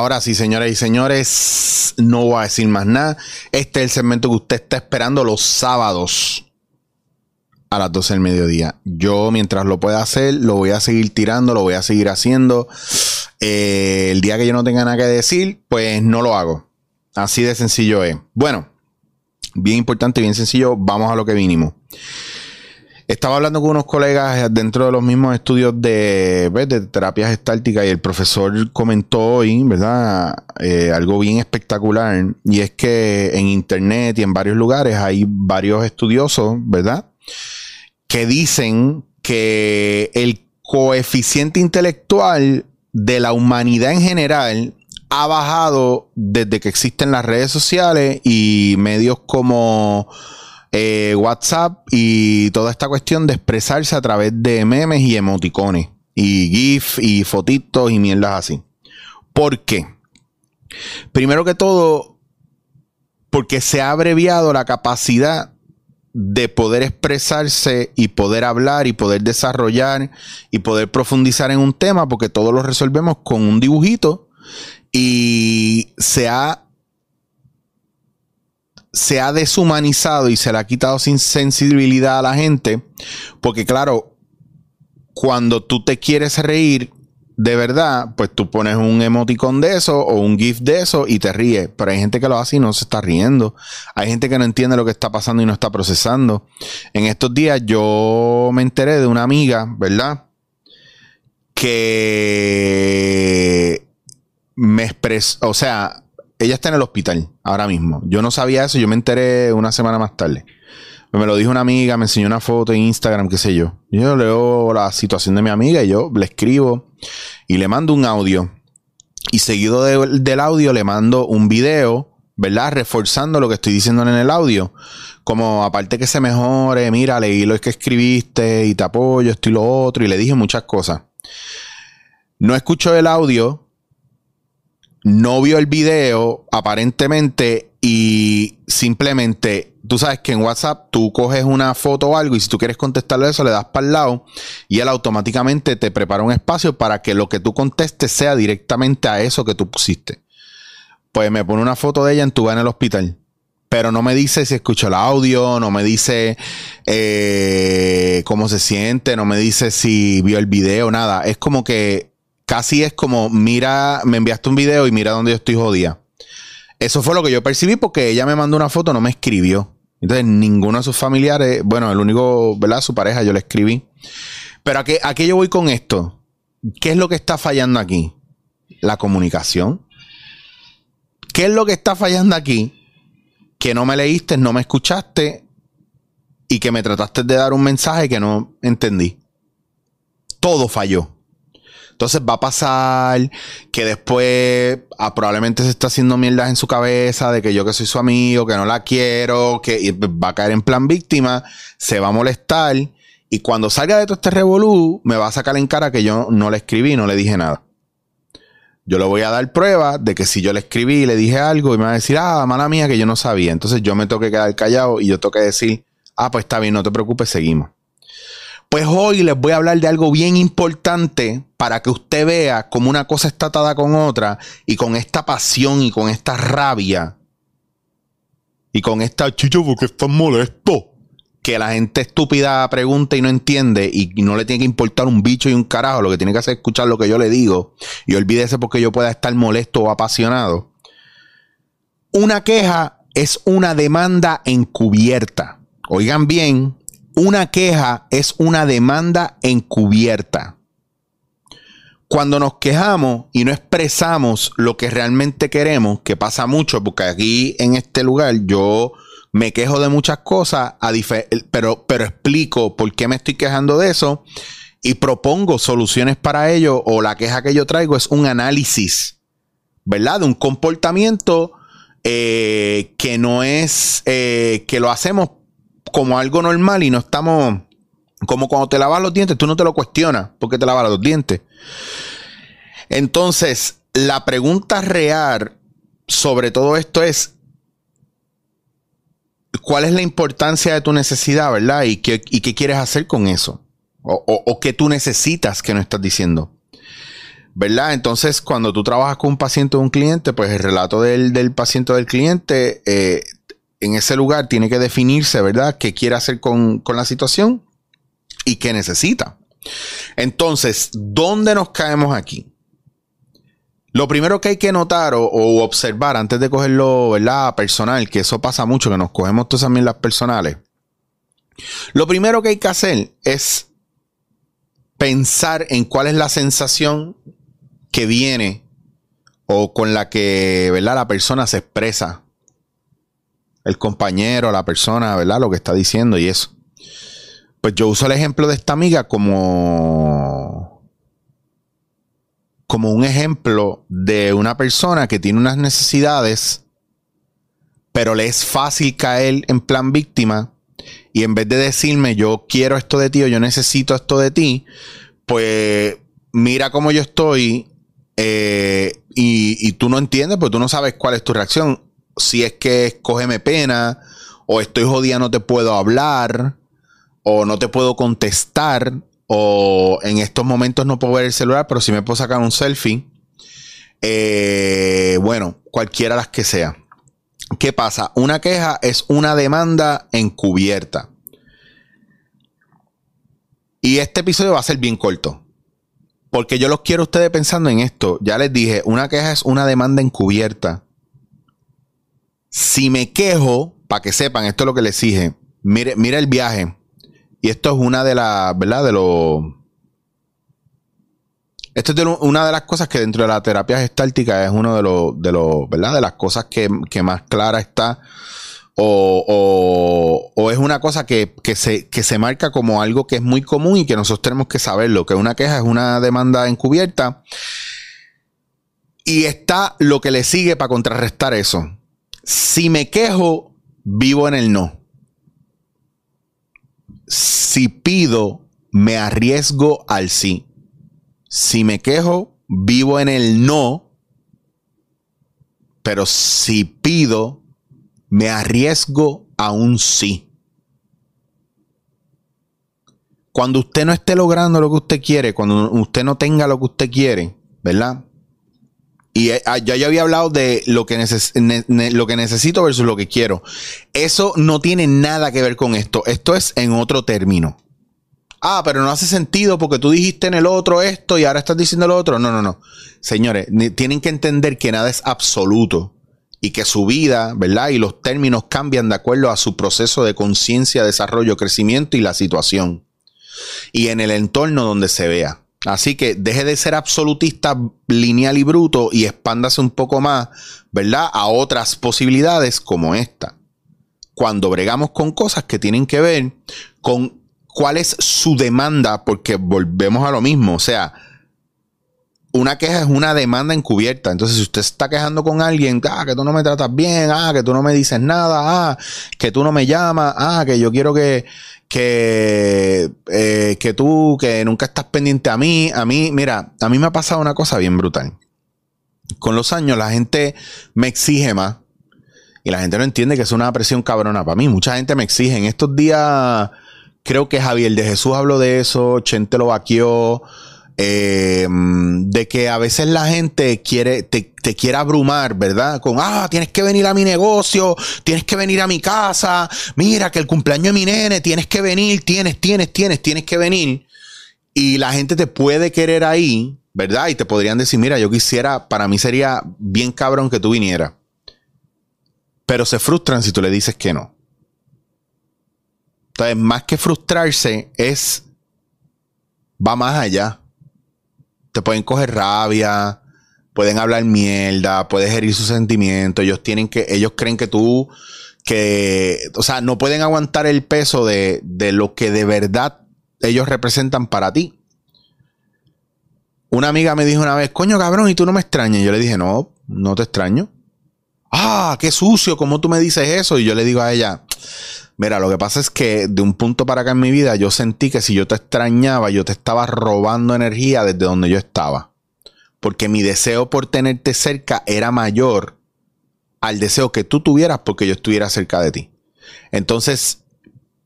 Ahora sí, señoras y señores, no voy a decir más nada. Este es el segmento que usted está esperando los sábados a las 12 del mediodía. Yo, mientras lo pueda hacer, lo voy a seguir tirando, lo voy a seguir haciendo. Eh, el día que yo no tenga nada que decir, pues no lo hago. Así de sencillo es. Bueno, bien importante, bien sencillo, vamos a lo que vinimos. Estaba hablando con unos colegas dentro de los mismos estudios de, ¿ves? de terapias estálticas y el profesor comentó hoy, ¿verdad? Eh, algo bien espectacular y es que en internet y en varios lugares hay varios estudiosos, ¿verdad? Que dicen que el coeficiente intelectual de la humanidad en general ha bajado desde que existen las redes sociales y medios como eh, WhatsApp y toda esta cuestión de expresarse a través de memes y emoticones y GIF y fotitos y mierdas así. ¿Por qué? Primero que todo, porque se ha abreviado la capacidad de poder expresarse y poder hablar y poder desarrollar y poder profundizar en un tema, porque todo lo resolvemos con un dibujito y se ha se ha deshumanizado y se le ha quitado sin sensibilidad a la gente, porque claro, cuando tú te quieres reír de verdad, pues tú pones un emoticón de eso o un GIF de eso y te ríes. Pero hay gente que lo hace y no se está riendo. Hay gente que no entiende lo que está pasando y no está procesando. En estos días yo me enteré de una amiga, ¿verdad? Que me expresó, o sea, ella está en el hospital ahora mismo. Yo no sabía eso, yo me enteré una semana más tarde. Me lo dijo una amiga, me enseñó una foto en Instagram, qué sé yo. Yo leo la situación de mi amiga y yo le escribo y le mando un audio. Y seguido del audio le mando un video, ¿verdad? Reforzando lo que estoy diciendo en el audio. Como aparte que se mejore, mira, leí lo que escribiste y te apoyo, esto y lo otro. Y le dije muchas cosas. No escucho el audio, no vio el video aparentemente y simplemente, tú sabes que en WhatsApp tú coges una foto o algo y si tú quieres contestarle eso le das para el lado y él automáticamente te prepara un espacio para que lo que tú contestes sea directamente a eso que tú pusiste. Pues me pone una foto de ella en tu en el hospital. Pero no me dice si escuchó el audio, no me dice eh, cómo se siente, no me dice si vio el video, nada. Es como que casi es como, mira, me enviaste un video y mira dónde yo estoy jodida. Eso fue lo que yo percibí porque ella me mandó una foto, no me escribió. Entonces, ninguno de sus familiares, bueno, el único, ¿verdad? Su pareja, yo le escribí. Pero ¿a qué, ¿a qué yo voy con esto? ¿Qué es lo que está fallando aquí? La comunicación. ¿Qué es lo que está fallando aquí? Que no me leíste, no me escuchaste y que me trataste de dar un mensaje que no entendí. Todo falló. Entonces va a pasar que después ah, probablemente se está haciendo mierdas en su cabeza de que yo que soy su amigo, que no la quiero, que va a caer en plan víctima, se va a molestar y cuando salga de todo este revolú me va a sacar en cara que yo no le escribí, no le dije nada. Yo le voy a dar prueba de que si yo le escribí y le dije algo y me va a decir, ah, mala mía, que yo no sabía. Entonces yo me tengo que quedar callado y yo tengo que decir, ah, pues está bien, no te preocupes, seguimos. Pues hoy les voy a hablar de algo bien importante para que usted vea cómo una cosa está atada con otra y con esta pasión y con esta rabia y con esta chicho porque estás molesto que la gente estúpida pregunta y no entiende y no le tiene que importar un bicho y un carajo, lo que tiene que hacer es escuchar lo que yo le digo y olvídese porque yo pueda estar molesto o apasionado. Una queja es una demanda encubierta. Oigan bien, una queja es una demanda encubierta. Cuando nos quejamos y no expresamos lo que realmente queremos, que pasa mucho, porque aquí en este lugar yo me quejo de muchas cosas, pero, pero explico por qué me estoy quejando de eso y propongo soluciones para ello, o la queja que yo traigo es un análisis, ¿verdad? De un comportamiento eh, que no es, eh, que lo hacemos como algo normal y no estamos como cuando te lavas los dientes, tú no te lo cuestionas porque te lavas los dientes. Entonces, la pregunta real sobre todo esto es, ¿cuál es la importancia de tu necesidad, verdad? ¿Y qué, qué quieres hacer con eso? O, o, qué tú necesitas que no estás diciendo. ¿verdad? Entonces, cuando tú trabajas con un paciente o un cliente, pues el relato del, del paciente o del cliente eh, en ese lugar tiene que definirse, ¿verdad? ¿Qué quiere hacer con, la situación y qué necesita? Entonces, ¿dónde nos caemos aquí? Lo primero que hay que notar o, observar antes de cogerlo, ¿verdad? Personal, que eso pasa mucho, que nos cogemos todas también las personales. Lo primero que hay que hacer es pensar en cuál es la sensación que viene o con la que, ¿verdad? La persona se expresa. El compañero, la persona, ¿verdad? Lo que está diciendo y eso. Pues yo uso el ejemplo de esta amiga como como un ejemplo de una persona que tiene unas necesidades, pero le es fácil caer en plan víctima y en vez de decirme yo quiero esto de ti o yo necesito esto de ti, pues mira cómo yo estoy eh, y, tú no entiendes, pues tú no sabes cuál es tu reacción. Si es que escógeme pena, o estoy jodida, no te puedo hablar, o no te puedo contestar, o en estos momentos no puedo ver el celular, pero si me puedo sacar un selfie. Eh, bueno, cualquiera las que sea. ¿Qué pasa? Una queja es una demanda encubierta. Y este episodio va a ser bien corto. Porque yo los quiero a ustedes pensando en esto. Ya les dije, una queja es una demanda encubierta. Si me quejo, para que sepan, esto es lo que les dije. Mire, mire el viaje. Y esto es una de las, ¿verdad? De los... Esto es una de las cosas que dentro de la terapia gestáltica es uno de los, de ¿verdad? De las cosas que, que más clara está o, es una cosa que, se, se marca como algo que es muy común y que nosotros tenemos que saberlo, que una queja es una demanda encubierta. Y está lo que le sigue para contrarrestar eso. Si me quejo, vivo en el no. Si pido, me arriesgo al sí. Si me quejo, vivo en el no. Pero si pido, me arriesgo a un sí. Cuando usted no esté logrando lo que usted quiere, cuando usted no tenga lo que usted quiere, ¿verdad? Y eh, ah, ya yo había hablado de lo que, lo que necesito versus lo que quiero. Eso no tiene nada que ver con esto. Esto es en otro término. Ah, pero no hace sentido porque tú dijiste en el otro esto y ahora estás diciendo lo otro. No, no, no. Señores, tienen que entender que nada es absoluto y que su vida, ¿verdad? Y los términos cambian de acuerdo a su proceso de conciencia, desarrollo, crecimiento y la situación. Y en el entorno donde se vea. Así que deje de ser absolutista, lineal y bruto y expándase un poco más, ¿verdad? A otras posibilidades como esta. Cuando bregamos con cosas que tienen que ver con cuál es su demanda, porque volvemos a lo mismo, o sea, una queja es una demanda encubierta. Entonces, si usted está quejando con alguien, ah, que tú no me tratas bien, ah, que tú no me dices nada, ah, que tú no me llamas, ah, que yo quiero que, que, eh, que tú, que nunca estás pendiente a mí, a mí, mira, a mí me ha pasado una cosa bien brutal. Con los años la gente me exige más y la gente no entiende que es una presión cabrona para mí. Mucha gente me exige. En estos días, creo que Javier de Jesús habló de eso, Chente lo vaqueó. Eh, de que a veces la gente quiere, te, quiere abrumar, ¿verdad? Con, ah, tienes que venir a mi negocio, tienes que venir a mi casa, mira que el cumpleaños de mi nene, tienes que venir, tienes, tienes, tienes, tienes que venir. Y la gente te puede querer ahí, ¿verdad? Y te podrían decir, mira, yo quisiera, para mí sería bien cabrón que tú vinieras. Pero se frustran si tú le dices que no. Entonces, más que frustrarse, es, va más allá te pueden coger rabia, pueden hablar mierda, puedes herir sus sentimientos. Ellos tienen que, ellos creen que tú, que, o sea, no pueden aguantar el peso de, de lo que de verdad ellos representan para ti. Una amiga me dijo una vez, coño cabrón, ¿y tú no me extrañas? Yo le dije, no, no te extraño. Ah, qué sucio, ¿cómo tú me dices eso? Y yo le digo a ella, Mira, lo que pasa es que de un punto para acá en mi vida yo sentí que si yo te extrañaba, yo te estaba robando energía desde donde yo estaba. Porque mi deseo por tenerte cerca era mayor al deseo que tú tuvieras porque yo estuviera cerca de ti. Entonces,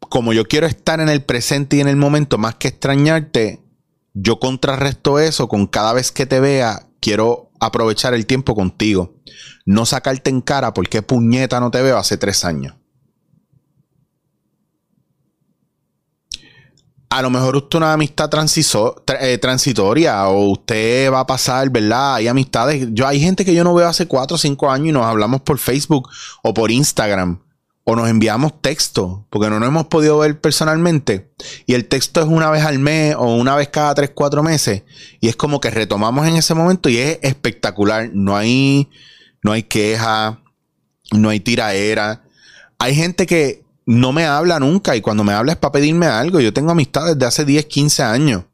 como yo quiero estar en el presente y en el momento, más que extrañarte, yo contrarresto eso con cada vez que te vea, quiero aprovechar el tiempo contigo. No sacarte en cara porque puñeta no te veo hace tres años. A lo mejor usted una amistad eh, transitoria o usted va a pasar, ¿verdad? Hay amistades. Yo hay gente que yo no veo hace cuatro o cinco años y nos hablamos por Facebook o por Instagram o nos enviamos texto porque no nos hemos podido ver personalmente y el texto es una vez al mes o una vez cada tres, cuatro meses y es como que retomamos en ese momento y es espectacular. No hay, no hay queja, no hay tiraera. Hay gente que no me habla nunca y cuando me habla es para pedirme algo. Yo tengo amistades de hace 10, 15 años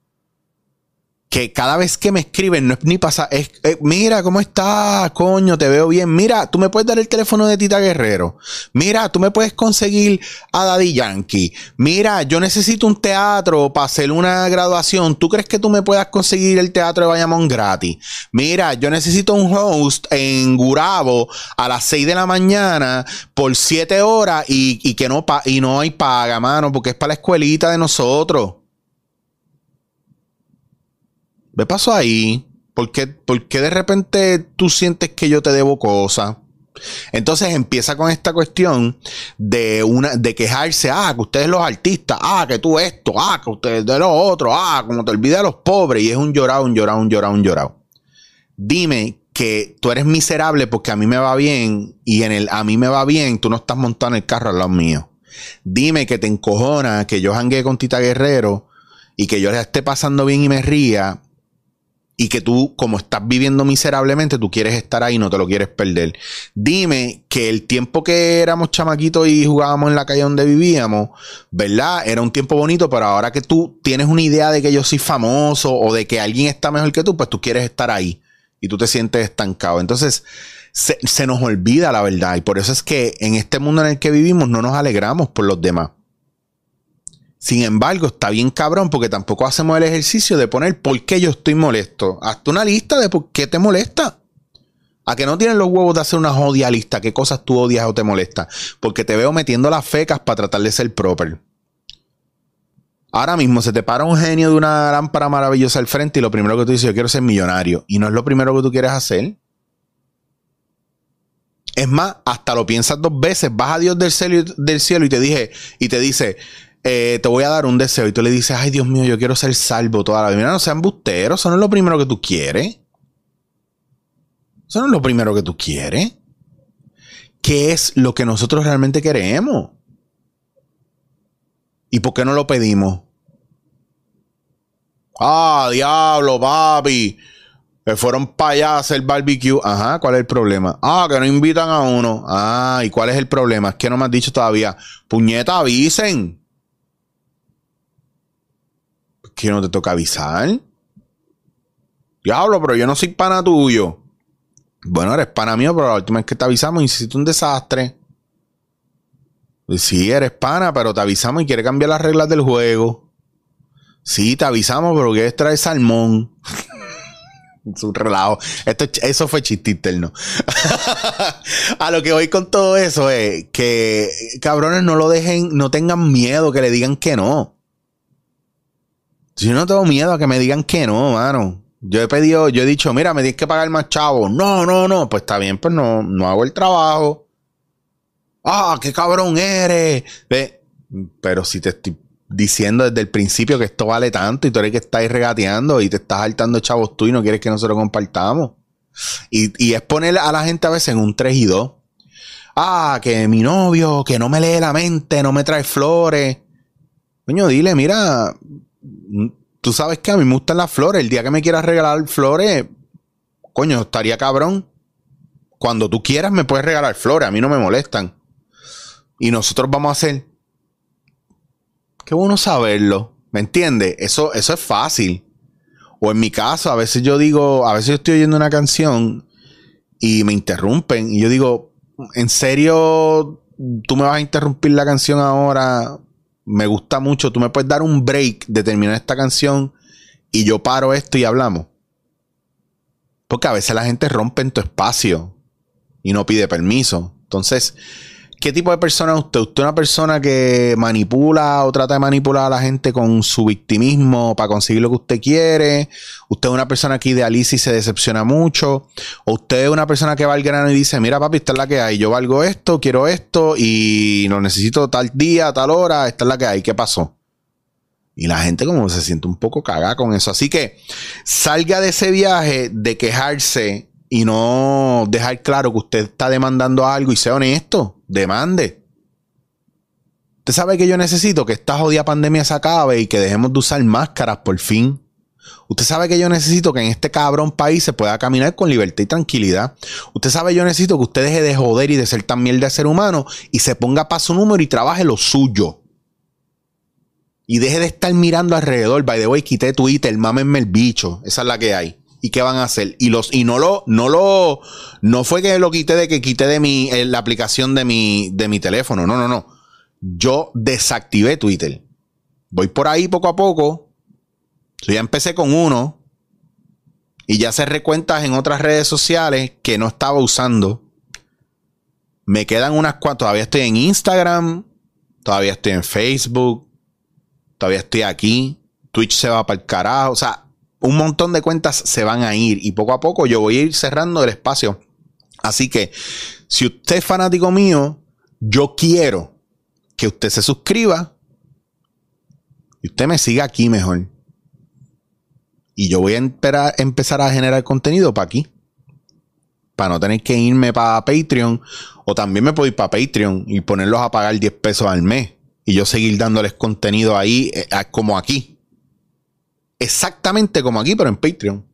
que cada vez que me escriben no es ni pasa, es, eh, mira, ¿cómo estás? Coño, te veo bien. Mira, tú me puedes dar el teléfono de Tita Guerrero. Mira, tú me puedes conseguir a Daddy Yankee. Mira, yo necesito un teatro para hacer una graduación. ¿Tú crees que tú me puedas conseguir el teatro de Bayamón gratis? Mira, yo necesito un host en Gurabo a las 6 de la mañana por 7 horas y, y que no, y no hay paga, mano, porque es para la escuelita de nosotros. ¿Qué pasó ahí? ¿Por qué, de repente tú sientes que yo te debo cosas? Entonces empieza con esta cuestión de una de quejarse, ah, que ustedes los artistas, ah, que tú esto, ah, que ustedes de lo otro, ah, como te olvidas de los pobres y es un llorado, un llorado, un llorado, un llorado. Dime que tú eres miserable porque a mí me va bien y en el a mí me va bien, tú no estás montando el carro al lado mío. Dime que te encojona que yo janguee con Tita Guerrero y que yo le esté pasando bien y me ría y que tú, como estás viviendo miserablemente, tú quieres estar ahí, no te lo quieres perder. Dime que el tiempo que éramos chamaquitos y jugábamos en la calle donde vivíamos, ¿verdad? Era un tiempo bonito, pero ahora que tú tienes una idea de que yo soy famoso o de que alguien está mejor que tú, pues tú quieres estar ahí y tú te sientes estancado. Entonces, se, se nos olvida la verdad y por eso es que en este mundo en el que vivimos no nos alegramos por los demás. Sin embargo, está bien cabrón porque tampoco hacemos el ejercicio de poner por qué yo estoy molesto. Hazte una lista de por qué te molesta. A que no tienes los huevos de hacer una jodia lista, qué cosas tú odias o te molesta. Porque te veo metiendo las fecas para tratar de ser proper. Ahora mismo se te para un genio de una lámpara maravillosa al frente y lo primero que tú dices, yo quiero ser millonario. Y no es lo primero que tú quieres hacer. Es más, hasta lo piensas dos veces, vas a Dios del cielo, del cielo y te dije, y te dice, eh, te voy a dar un deseo y tú le dices, ay Dios mío, yo quiero ser salvo toda la vida. Mira, no sean busteros, eso no es lo primero que tú quieres. Eso no es lo primero que tú quieres. ¿Qué es lo que nosotros realmente queremos? ¿Y por qué no lo pedimos? Ah, diablo, papi. Me fueron para allá a hacer barbecue. Ajá, ¿cuál es el problema? Ah, que no invitan a uno. Ah, ¿y cuál es el problema? Es que no me has dicho todavía. Puñeta, avisen que no te toca avisar. Diablo, pero yo no soy pana tuyo. Bueno, eres pana mío, pero la última vez que te avisamos hiciste un desastre. Sí, eres pana, pero te avisamos y quiere cambiar las reglas del juego. Sí, te avisamos, pero quieres traer salmón. es un relajo. Esto, eso fue chiste ¿no? a lo que voy con todo eso es que cabrones no lo dejen, no tengan miedo que le digan que no. Yo no tengo miedo a que me digan que no, mano. Yo he pedido, yo he dicho, mira, me tienes que pagar más chavo. No, no, no. Pues está bien, pues no, no hago el trabajo. Ah, qué cabrón eres. Pero si te estoy diciendo desde el principio que esto vale tanto y tú eres que estás regateando y te estás saltando chavos tú y no quieres que nosotros compartamos. Y, y es poner a la gente a veces en un 3 y 2. Ah, que mi novio, que no me lee la mente, no me trae flores. Coño, dile, mira, tú sabes que a mí me gustan las flores. El día que me quieras regalar flores, coño, estaría cabrón. Cuando tú quieras me puedes regalar flores, a mí no me molestan. Y nosotros vamos a hacer. Qué bueno saberlo. ¿Me entiendes? Eso, eso es fácil. O en mi caso, a veces yo digo, a veces yo estoy oyendo una canción y me interrumpen. Y yo digo, ¿en serio tú me vas a interrumpir la canción ahora me gusta mucho, tú me puedes dar un break de terminar esta canción y yo paro esto y hablamos. Porque a veces la gente rompe en tu espacio y no pide permiso. Entonces, ¿qué tipo de persona es usted? ¿Usted es una persona que manipula o trata de manipular a la gente con su victimismo para conseguir lo que usted quiere? ¿Usted es una persona que idealiza y se decepciona mucho? ¿O usted es una persona que va al grano y dice, mira papi, esta es la que hay, yo valgo esto, quiero esto y lo necesito tal día, tal hora, esta es la que hay, ¿qué pasó? Y la gente como se siente un poco cagada con eso. Así que salga de ese viaje de quejarse y no dejar claro que usted está demandando algo y sea honesto, demande. Usted sabe que yo necesito que esta jodida pandemia se acabe y que dejemos de usar máscaras por fin. Usted sabe que yo necesito que en este cabrón país se pueda caminar con libertad y tranquilidad. Usted sabe que yo necesito que usted deje de joder y de ser tan mierda de ser humano y se ponga para su número y trabaje lo suyo. Y deje de estar mirando alrededor. By the way, quité Twitter, mámenme el bicho. Esa es la que hay. ¿Y qué van a hacer? Y los, y no lo, no lo, no fue que lo quité de que quité de mi, eh, la aplicación de mi, de mi teléfono. No, no, no. Yo desactivé Twitter. Voy por ahí poco a poco. Yo ya empecé con uno. Y ya cerré cuentas en otras redes sociales que no estaba usando. Me quedan unas cuantas. Todavía estoy en Instagram. Todavía estoy en Facebook. Todavía estoy aquí. Twitch se va para el carajo. O sea, un montón de cuentas se van a ir y poco a poco yo voy a ir cerrando el espacio. Así que si usted es fanático mío, yo quiero que usted se suscriba y usted me siga aquí mejor. Y yo voy a empezar a generar contenido para aquí. Para no tener que irme para Patreon. O también me puedo ir para Patreon y ponerlos a pagar 10 pesos al mes. Y yo seguir dándoles contenido ahí eh, como aquí exactamente como aquí, pero en Patreon.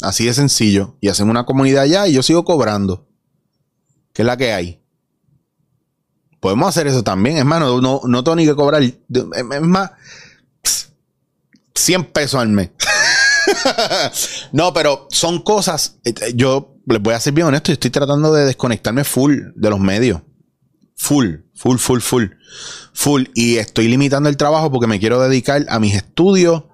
Así de sencillo. Y hacemos una comunidad allá y yo sigo cobrando. Que es la que hay. Podemos hacer eso también. Es más, no, no, tengo ni que cobrar. Es más, 100 pesos al mes. no, pero son cosas. Eh, yo les voy a ser bien honesto. Yo estoy tratando de desconectarme full de los medios. Full, full, full, full full y estoy limitando el trabajo porque me quiero dedicar a mis estudios.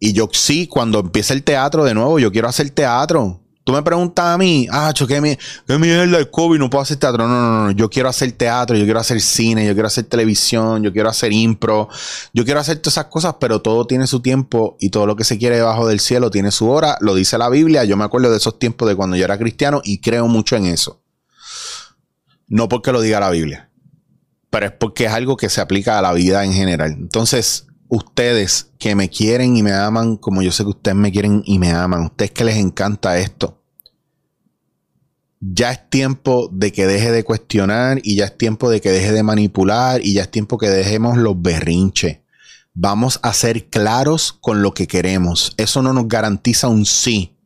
Y yo sí, cuando empiece el teatro de nuevo, yo quiero hacer teatro. Tú me preguntas a mí, ah, ¿qué, mi, qué mierda el COVID? No puedo hacer teatro. No, no, no. Yo quiero hacer teatro, yo quiero hacer cine, yo quiero hacer televisión, yo quiero hacer impro. Yo quiero hacer todas esas cosas, pero todo tiene su tiempo y todo lo que se quiere debajo del cielo tiene su hora. Lo dice la Biblia. Yo me acuerdo de esos tiempos de cuando yo era cristiano y creo mucho en eso. No porque lo diga la Biblia pero es porque es algo que se aplica a la vida en general. Entonces, ustedes que me quieren y me aman, como yo sé que ustedes me quieren y me aman, ustedes que les encanta esto, ya es tiempo de que deje de cuestionar y ya es tiempo de que deje de manipular y ya es tiempo que dejemos los berrinches. Vamos a ser claros con lo que queremos. Eso no nos garantiza un sí,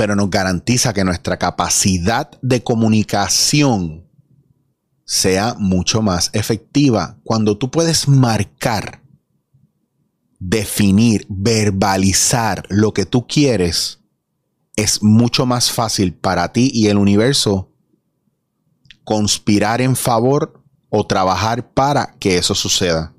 pero nos garantiza que nuestra capacidad de comunicación sea mucho más efectiva. Cuando tú puedes marcar, definir, verbalizar lo que tú quieres, es mucho más fácil para ti y el universo conspirar en favor o trabajar para que eso suceda.